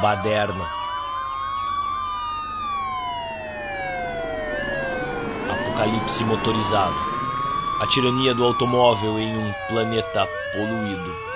baderna. Apocalipse motorizado. A tirania do automóvel em um planeta poluído.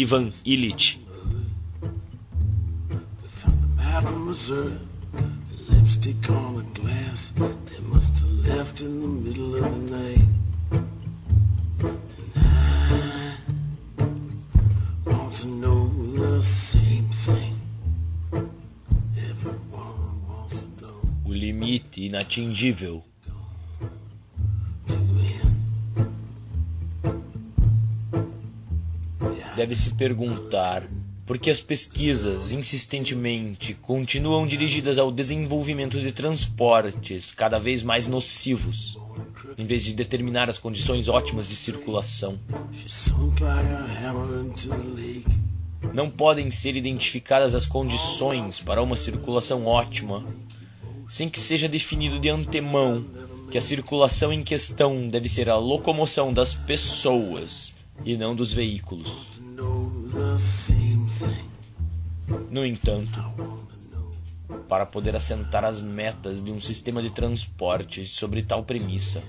Ivan Illich. Lipstick on a glass. They must have left in the middle of the night. And I want to know the same thing. Everyone wants to know. O limite inatingível. Deve se perguntar por que as pesquisas insistentemente continuam dirigidas ao desenvolvimento de transportes cada vez mais nocivos, em vez de determinar as condições ótimas de circulação. Não podem ser identificadas as condições para uma circulação ótima sem que seja definido de antemão que a circulação em questão deve ser a locomoção das pessoas e não dos veículos. No entanto, para poder assentar as metas de um sistema de transporte sobre tal premissa,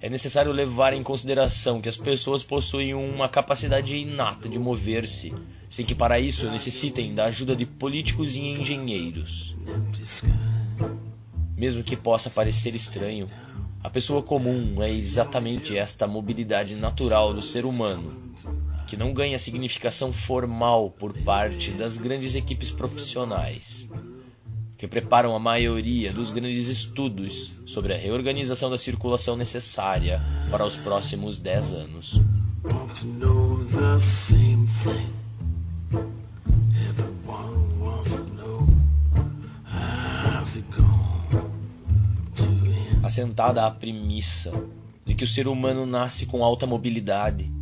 é necessário levar em consideração que as pessoas possuem uma capacidade inata de mover-se, sem que para isso necessitem da ajuda de políticos e engenheiros. Mesmo que possa parecer estranho, a pessoa comum é exatamente esta mobilidade natural do ser humano, que não ganha significação formal por parte das grandes equipes profissionais, que preparam a maioria dos grandes estudos sobre a reorganização da circulação necessária para os próximos 10 anos. Assentada a premissa de que o ser humano nasce com alta mobilidade,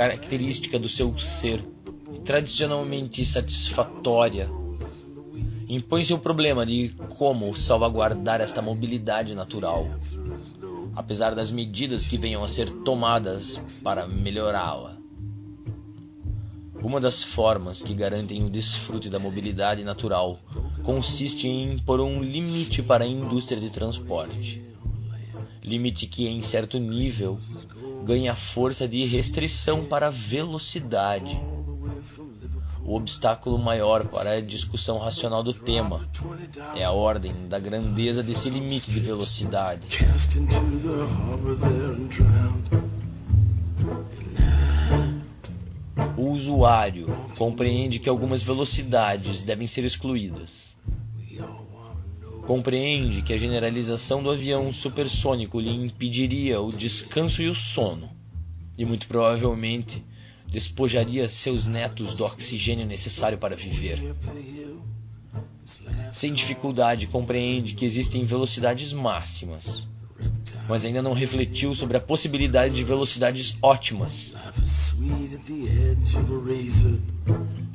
característica do seu ser tradicionalmente satisfatória, impõe-se o problema de como salvaguardar esta mobilidade natural, apesar das medidas que venham a ser tomadas para melhorá-la. Uma das formas que garantem o desfrute da mobilidade natural consiste em impor um limite para a indústria de transporte. Limite que, em certo nível, ganha força de restrição para a velocidade. O obstáculo maior para a discussão racional do tema é a ordem da grandeza desse limite de velocidade. O usuário compreende que algumas velocidades devem ser excluídas. Compreende que a generalização do avião supersônico lhe impediria o descanso e o sono, e muito provavelmente despojaria seus netos do oxigênio necessário para viver. Sem dificuldade, compreende que existem velocidades máximas, mas ainda não refletiu sobre a possibilidade de velocidades ótimas.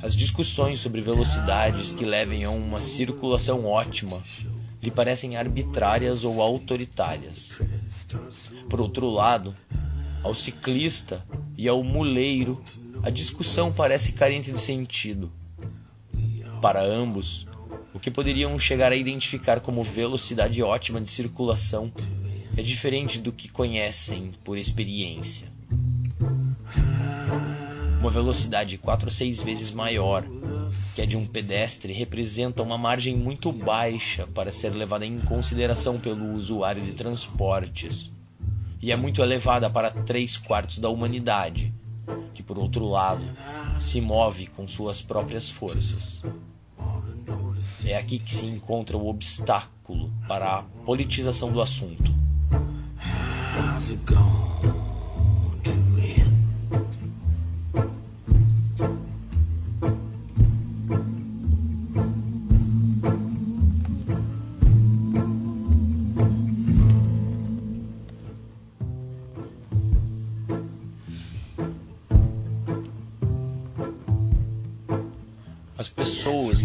As discussões sobre velocidades que levem a uma circulação ótima lhe parecem arbitrárias ou autoritárias. Por outro lado, ao ciclista e ao muleiro, a discussão parece carente de sentido. Para ambos, o que poderiam chegar a identificar como velocidade ótima de circulação é diferente do que conhecem por experiência. Uma velocidade quatro a seis vezes maior que a de um pedestre representa uma margem muito baixa para ser levada em consideração pelo usuário de transportes e é muito elevada para três quartos da humanidade, que por outro lado se move com suas próprias forças. É aqui que se encontra o obstáculo para a politização do assunto.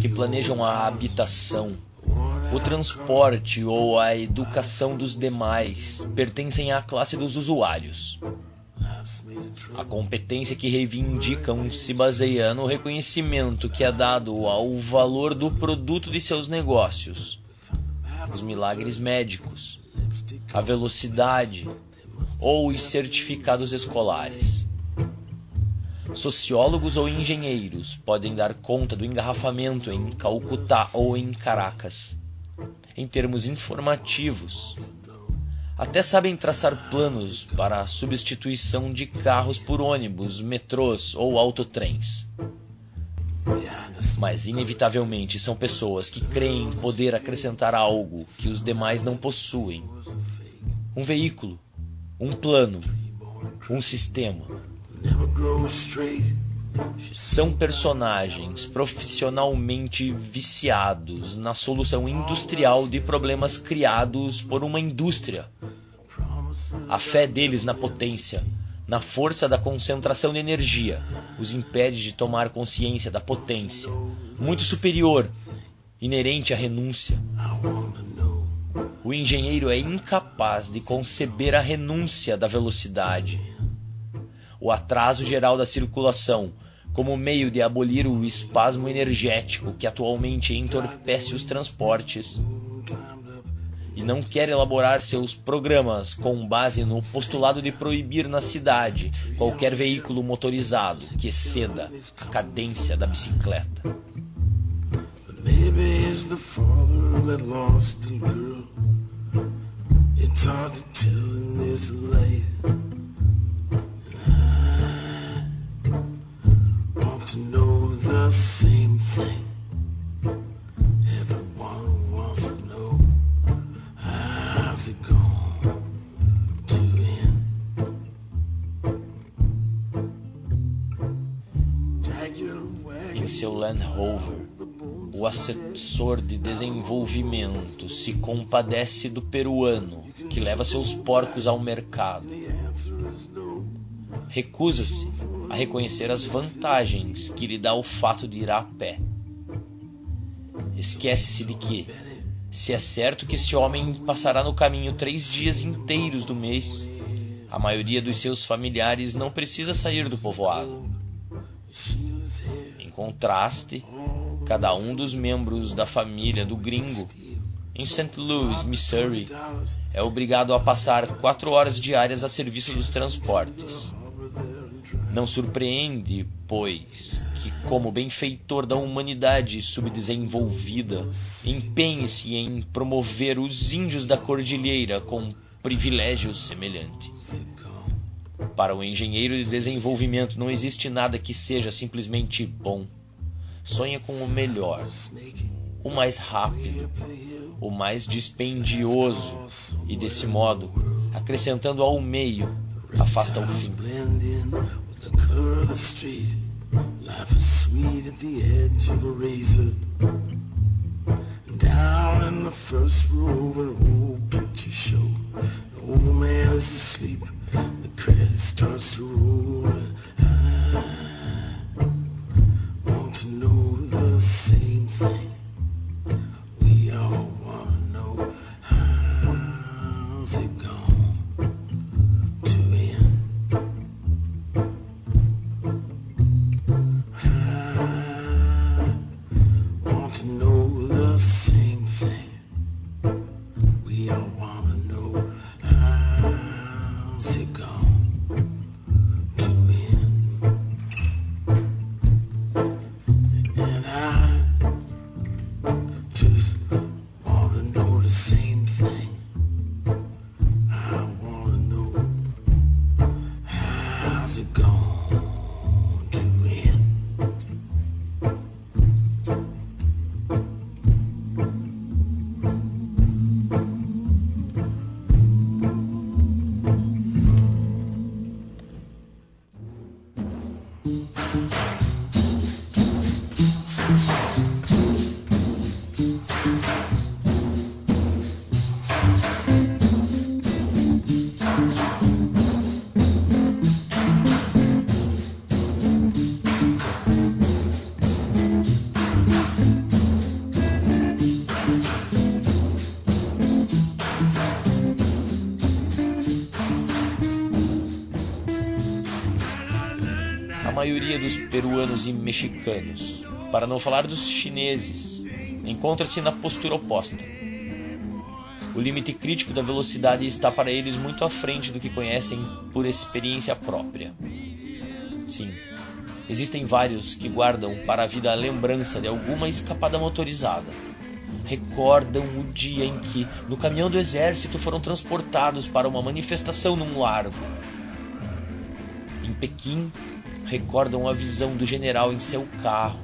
Planejam a habitação, o transporte ou a educação dos demais pertencem à classe dos usuários. A competência que reivindicam se baseia no reconhecimento que é dado ao valor do produto de seus negócios, os milagres médicos, a velocidade ou os certificados escolares. Sociólogos ou engenheiros podem dar conta do engarrafamento em Calcutá ou em Caracas. Em termos informativos, até sabem traçar planos para a substituição de carros por ônibus, metrôs ou autotrens. Mas, inevitavelmente, são pessoas que creem poder acrescentar algo que os demais não possuem: um veículo, um plano, um sistema. São personagens profissionalmente viciados na solução industrial de problemas criados por uma indústria. A fé deles na potência, na força da concentração de energia, os impede de tomar consciência da potência, muito superior, inerente à renúncia. O engenheiro é incapaz de conceber a renúncia da velocidade o atraso geral da circulação, como meio de abolir o espasmo energético que atualmente entorpece os transportes. E não quer elaborar seus programas com base no postulado de proibir na cidade qualquer veículo motorizado que exceda a cadência da bicicleta. It's hard to tell in this light. To know the same thing. Everyone wants to know how's it going to end. Em seu Land Rover, o assessor de desenvolvimento se compadece do peruano que leva seus porcos ao mercado. Recusa-se a reconhecer as vantagens que lhe dá o fato de ir a pé. Esquece-se de que, se é certo que esse homem passará no caminho três dias inteiros do mês, a maioria dos seus familiares não precisa sair do povoado. Em contraste, cada um dos membros da família do gringo em St. Louis, Missouri, é obrigado a passar quatro horas diárias a serviço dos transportes. Não surpreende, pois, que, como benfeitor da humanidade subdesenvolvida, empenhe-se em promover os índios da cordilheira com privilégios semelhantes. Para o engenheiro de desenvolvimento não existe nada que seja simplesmente bom. Sonha com o melhor, o mais rápido, o mais dispendioso e, desse modo, acrescentando ao meio, afasta o fim. The color of the street. Life is sweet at the edge of a razor. Down in the first row of an old picture show, the old man is asleep. The credit starts to roll. I want to know the same peruanos e mexicanos, para não falar dos chineses, encontra-se na postura oposta. O limite crítico da velocidade está para eles muito à frente do que conhecem por experiência própria. Sim, existem vários que guardam para a vida a lembrança de alguma escapada motorizada. Recordam o dia em que, no caminhão do exército, foram transportados para uma manifestação num largo. Em Pequim, recordam a visão do general em seu carro.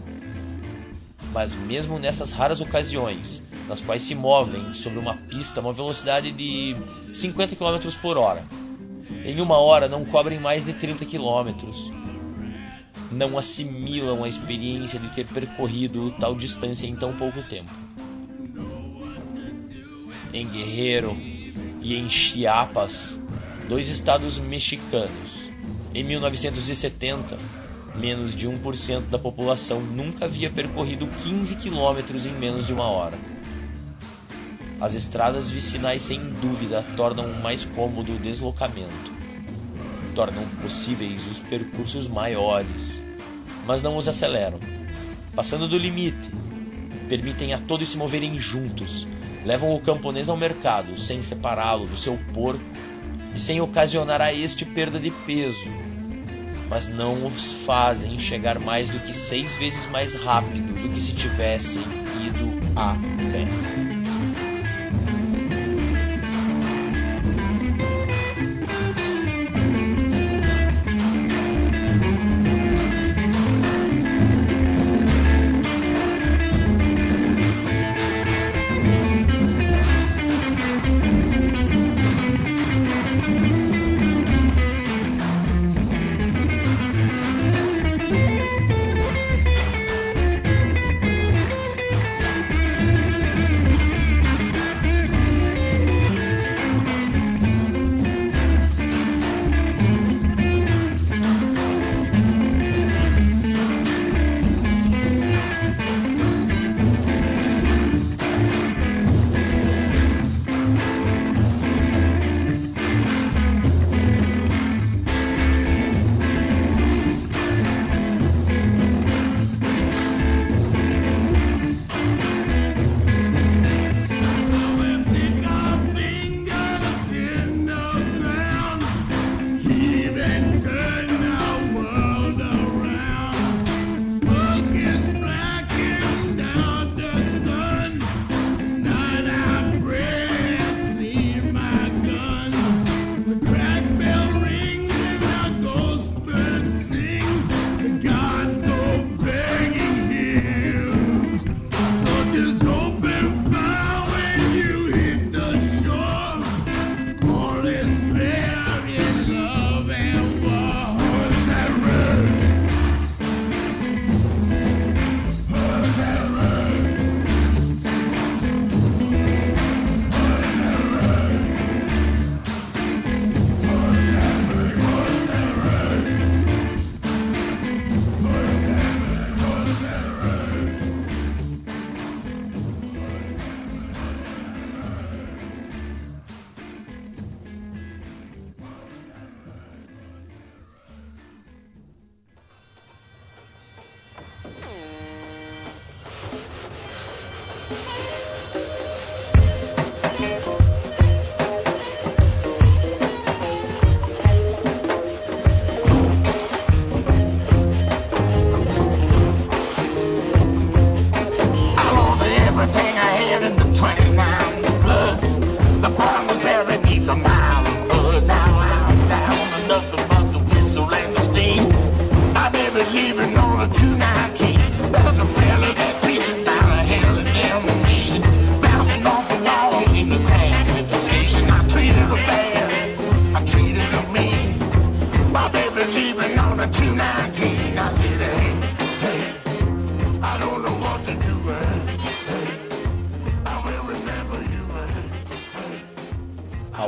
Mas mesmo nessas raras ocasiões, nas quais se movem sobre uma pista a uma velocidade de 50 km por hora, em uma hora não cobrem mais de 30 km. Não assimilam a experiência de ter percorrido tal distância em tão pouco tempo. Em Guerreiro e em Chiapas, dois estados mexicanos, em 1970, menos de 1% da população nunca havia percorrido 15 quilômetros em menos de uma hora. As estradas vicinais, sem dúvida, tornam mais cômodo o deslocamento. Tornam possíveis os percursos maiores, mas não os aceleram. Passando do limite, permitem a todos se moverem juntos, levam o camponês ao mercado sem separá-lo do seu porco e sem ocasionar a este perda de peso, mas não os fazem chegar mais do que seis vezes mais rápido do que se tivessem ido a pé.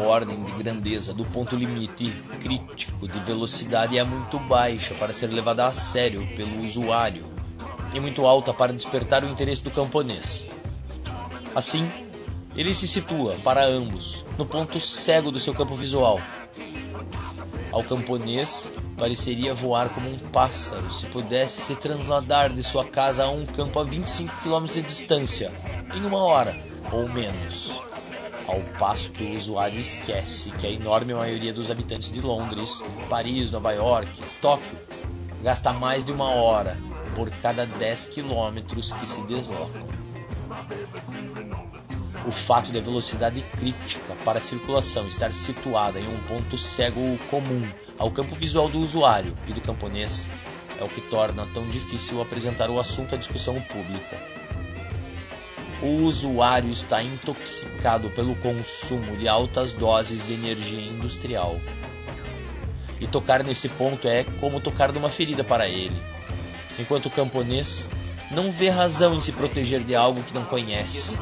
Ordem de grandeza do ponto limite crítico de velocidade é muito baixa para ser levada a sério pelo usuário e muito alta para despertar o interesse do camponês. Assim, ele se situa, para ambos, no ponto cego do seu campo visual. Ao camponês, pareceria voar como um pássaro se pudesse se transladar de sua casa a um campo a 25 km de distância, em uma hora ou menos. Ao passo que o usuário esquece que a enorme maioria dos habitantes de Londres, Paris, Nova York, Tóquio, gasta mais de uma hora por cada 10 quilômetros que se deslocam. O fato da velocidade crítica para a circulação estar situada em um ponto cego comum ao campo visual do usuário e do camponês é o que torna tão difícil apresentar o assunto à discussão pública. O usuário está intoxicado pelo consumo de altas doses de energia industrial. E tocar nesse ponto é como tocar numa ferida para ele. Enquanto o camponês não vê razão em se proteger de algo que não conhece.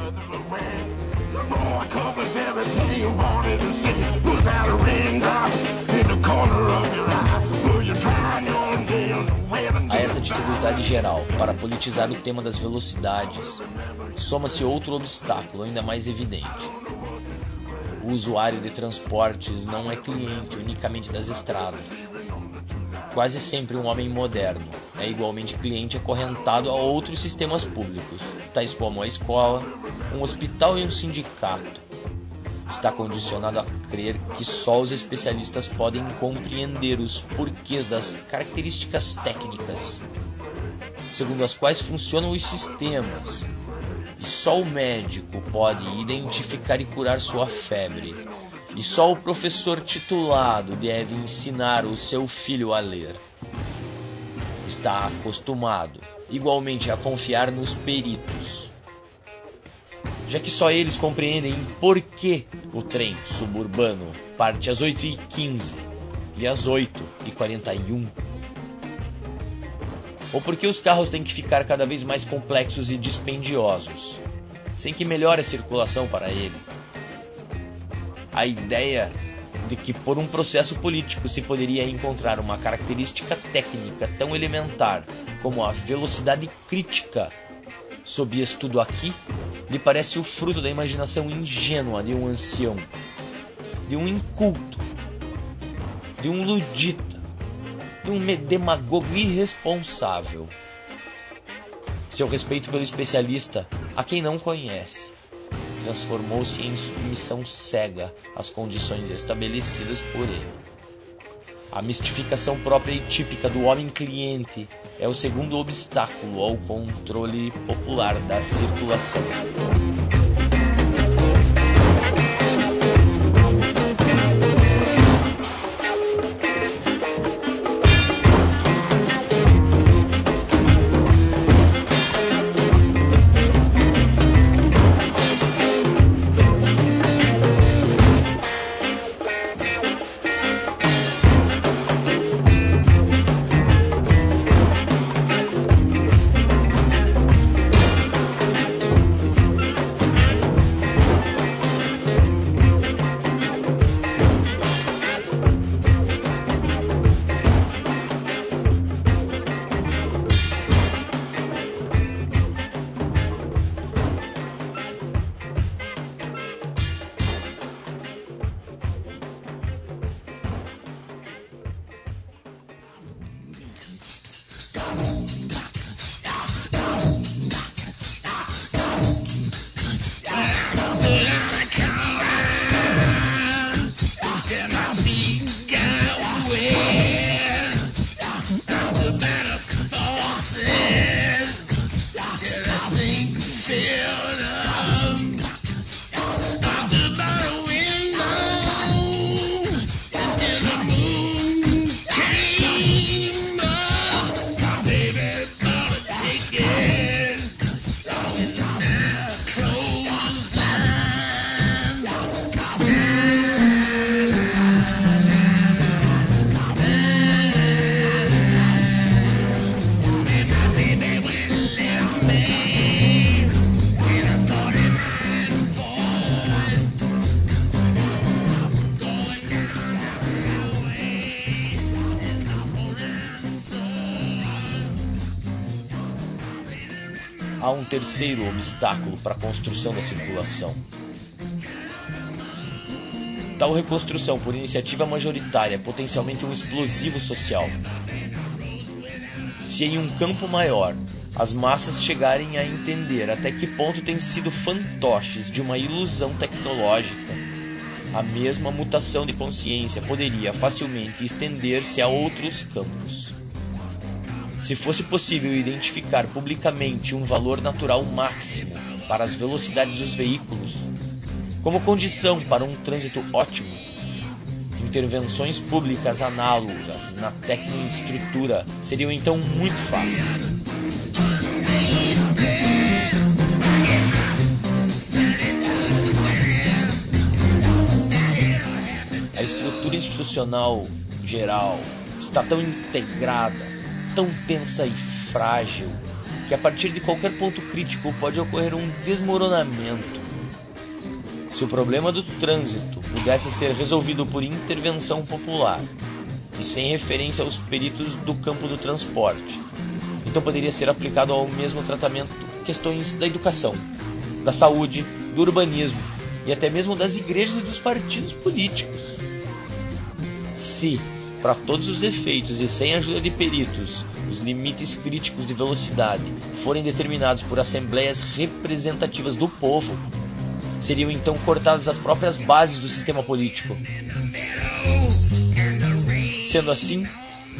A esta dificuldade geral para politizar o tema das velocidades, soma-se outro obstáculo ainda mais evidente. O usuário de transportes não é cliente unicamente das estradas. Quase sempre um homem moderno é igualmente cliente acorrentado a outros sistemas públicos, tais como a escola, um hospital e um sindicato. Está condicionado a crer que só os especialistas podem compreender os porquês das características técnicas, segundo as quais funcionam os sistemas, e só o médico pode identificar e curar sua febre. E só o professor titulado deve ensinar o seu filho a ler. Está acostumado, igualmente, a confiar nos peritos, já que só eles compreendem por que o trem suburbano parte às 8h15 e às 8h41 ou porque os carros têm que ficar cada vez mais complexos e dispendiosos, sem que melhore a circulação para ele. A ideia de que por um processo político se poderia encontrar uma característica técnica tão elementar como a velocidade crítica sob estudo aqui, lhe parece o fruto da imaginação ingênua de um ancião, de um inculto, de um ludita, de um demagogo irresponsável. Seu respeito pelo especialista, a quem não conhece, transformou-se em submissão cega às condições estabelecidas por ele. A mistificação própria e típica do homem cliente é o segundo obstáculo ao controle popular da circulação. Há um terceiro obstáculo para a construção da circulação. Tal reconstrução por iniciativa majoritária é potencialmente um explosivo social. Se em um campo maior as massas chegarem a entender até que ponto têm sido fantoches de uma ilusão tecnológica, a mesma mutação de consciência poderia facilmente estender-se a outros campos. Se fosse possível identificar publicamente um valor natural máximo para as velocidades dos veículos, como condição para um trânsito ótimo, intervenções públicas análogas na tecnoestrutura seriam então muito fáceis. A estrutura institucional geral está tão integrada, tão tensa e frágil, que a partir de qualquer ponto crítico pode ocorrer um desmoronamento. Se o problema do trânsito pudesse ser resolvido por intervenção popular e sem referência aos peritos do campo do transporte, então poderia ser aplicado ao mesmo tratamento questões da educação, da saúde, do urbanismo e até mesmo das igrejas e dos partidos políticos. Se, para todos os efeitos e sem a ajuda de peritos, os limites críticos de velocidade forem determinados por assembleias representativas do povo, seriam então cortadas as próprias bases do sistema político. Sendo assim,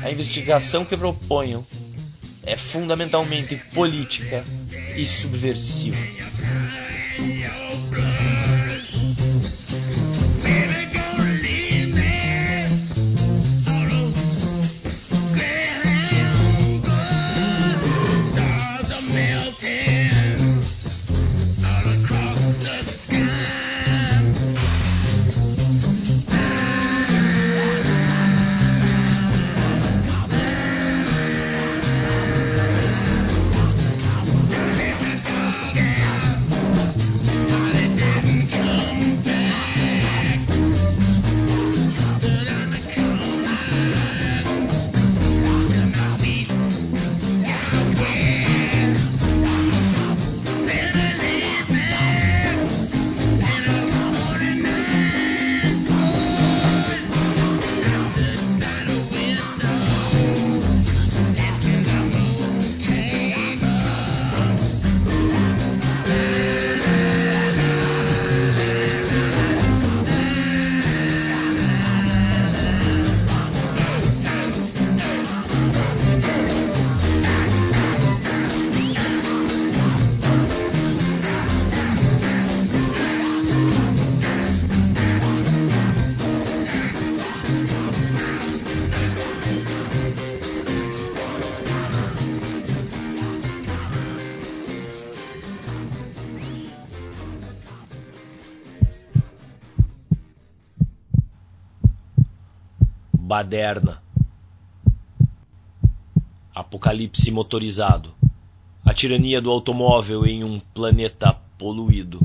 a investigação que proponham é fundamentalmente política e subversiva. Baderna. Apocalipse motorizado. A tirania do automóvel em um planeta poluído.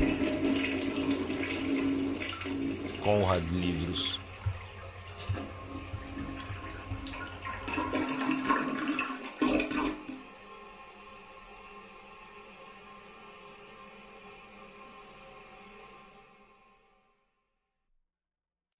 Conrad Livros.